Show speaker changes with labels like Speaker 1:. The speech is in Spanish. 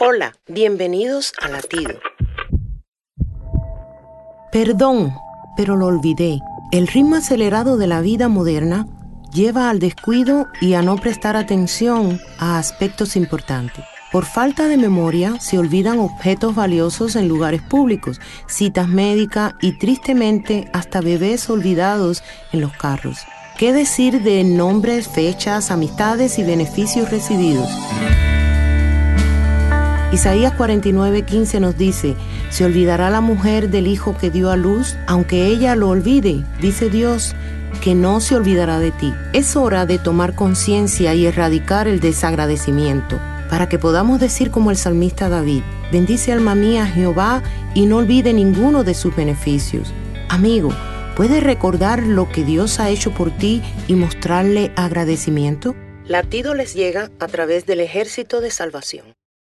Speaker 1: Hola, bienvenidos a Latido.
Speaker 2: Perdón, pero lo olvidé. El ritmo acelerado de la vida moderna lleva al descuido y a no prestar atención a aspectos importantes. Por falta de memoria se olvidan objetos valiosos en lugares públicos, citas médicas y tristemente hasta bebés olvidados en los carros. ¿Qué decir de nombres, fechas, amistades y beneficios recibidos? Isaías 49:15 nos dice, se olvidará la mujer del hijo que dio a luz, aunque ella lo olvide, dice Dios, que no se olvidará de ti. Es hora de tomar conciencia y erradicar el desagradecimiento para que podamos decir como el salmista David, bendice alma mía Jehová y no olvide ninguno de sus beneficios. Amigo, ¿puedes recordar lo que Dios ha hecho por ti y mostrarle agradecimiento?
Speaker 1: Latido les llega a través del ejército de salvación.